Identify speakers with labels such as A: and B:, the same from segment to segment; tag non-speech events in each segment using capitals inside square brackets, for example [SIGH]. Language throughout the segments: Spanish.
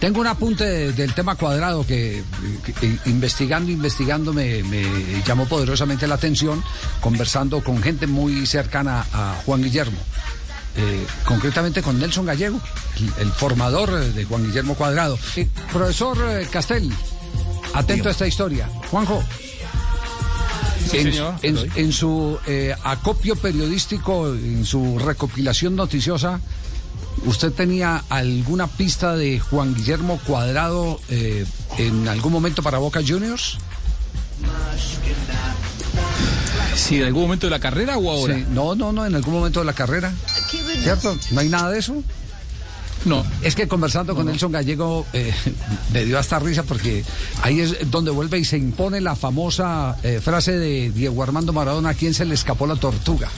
A: Tengo un apunte del tema cuadrado que, investigando, investigando me, llamó poderosamente la atención, conversando con gente muy cercana a Juan Guillermo. Eh, concretamente con Nelson Gallego, el, formador de Juan Guillermo Cuadrado. Eh, profesor eh, Castel, atento a esta historia. Juanjo. en, su acopio periodístico, en su recopilación noticiosa, ¿Usted tenía alguna pista de Juan Guillermo Cuadrado eh, en algún momento para Boca Juniors?
B: Sí, en algún momento de la carrera o ahora?
A: No, no, no, en algún momento de la carrera. ¿Cierto? ¿No hay nada de eso?
B: No.
A: Es que conversando con Nelson Gallego eh, [LAUGHS] me dio hasta risa porque ahí es donde vuelve y se impone la famosa eh, frase de Diego Armando Maradona, a quien se le escapó la tortuga.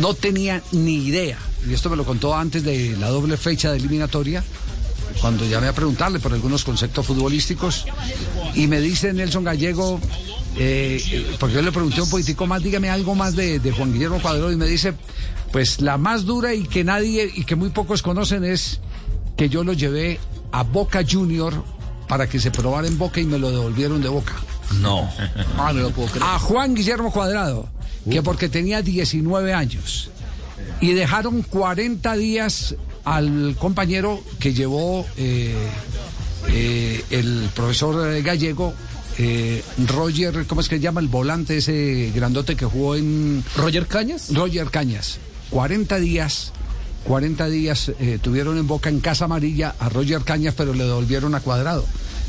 A: No tenía ni idea, y esto me lo contó antes de la doble fecha de eliminatoria, cuando llamé a preguntarle por algunos conceptos futbolísticos, y me dice Nelson Gallego, eh, porque yo le pregunté un poquitico más, dígame algo más de, Juan Guillermo Cuadro, y me dice, pues la más dura y que nadie y que muy pocos conocen es que yo lo llevé a Boca Junior para que se probara en Boca y me lo devolvieron de Boca.
B: No.
A: Ah, lo puedo creer. A Juan Guillermo Cuadrado que porque tenía 19 años. Y dejaron 40 días al compañero que llevó eh, eh, el profesor gallego, eh, Roger, ¿cómo es que se llama? El volante ese grandote que jugó en...
B: Roger Cañas.
A: Roger Cañas. 40 días. 40 días tuvieron en boca en Casa Amarilla a Roger Cañas, pero le devolvieron a Cuadrado.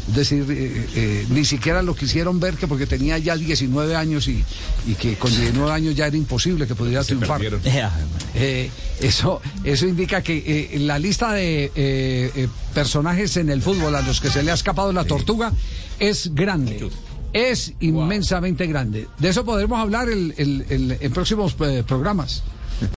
A: Es decir, eh, eh, ni siquiera lo quisieron ver que porque tenía ya 19 años y, que con 19 años ya era imposible que pudiera triunfar. [LAUGHS] Eh, eso, eso indica que la lista de personajes en el fútbol a los que se le ha escapado la tortuga es grande. Es inmensamente grande. De eso podremos hablar en próximos programas.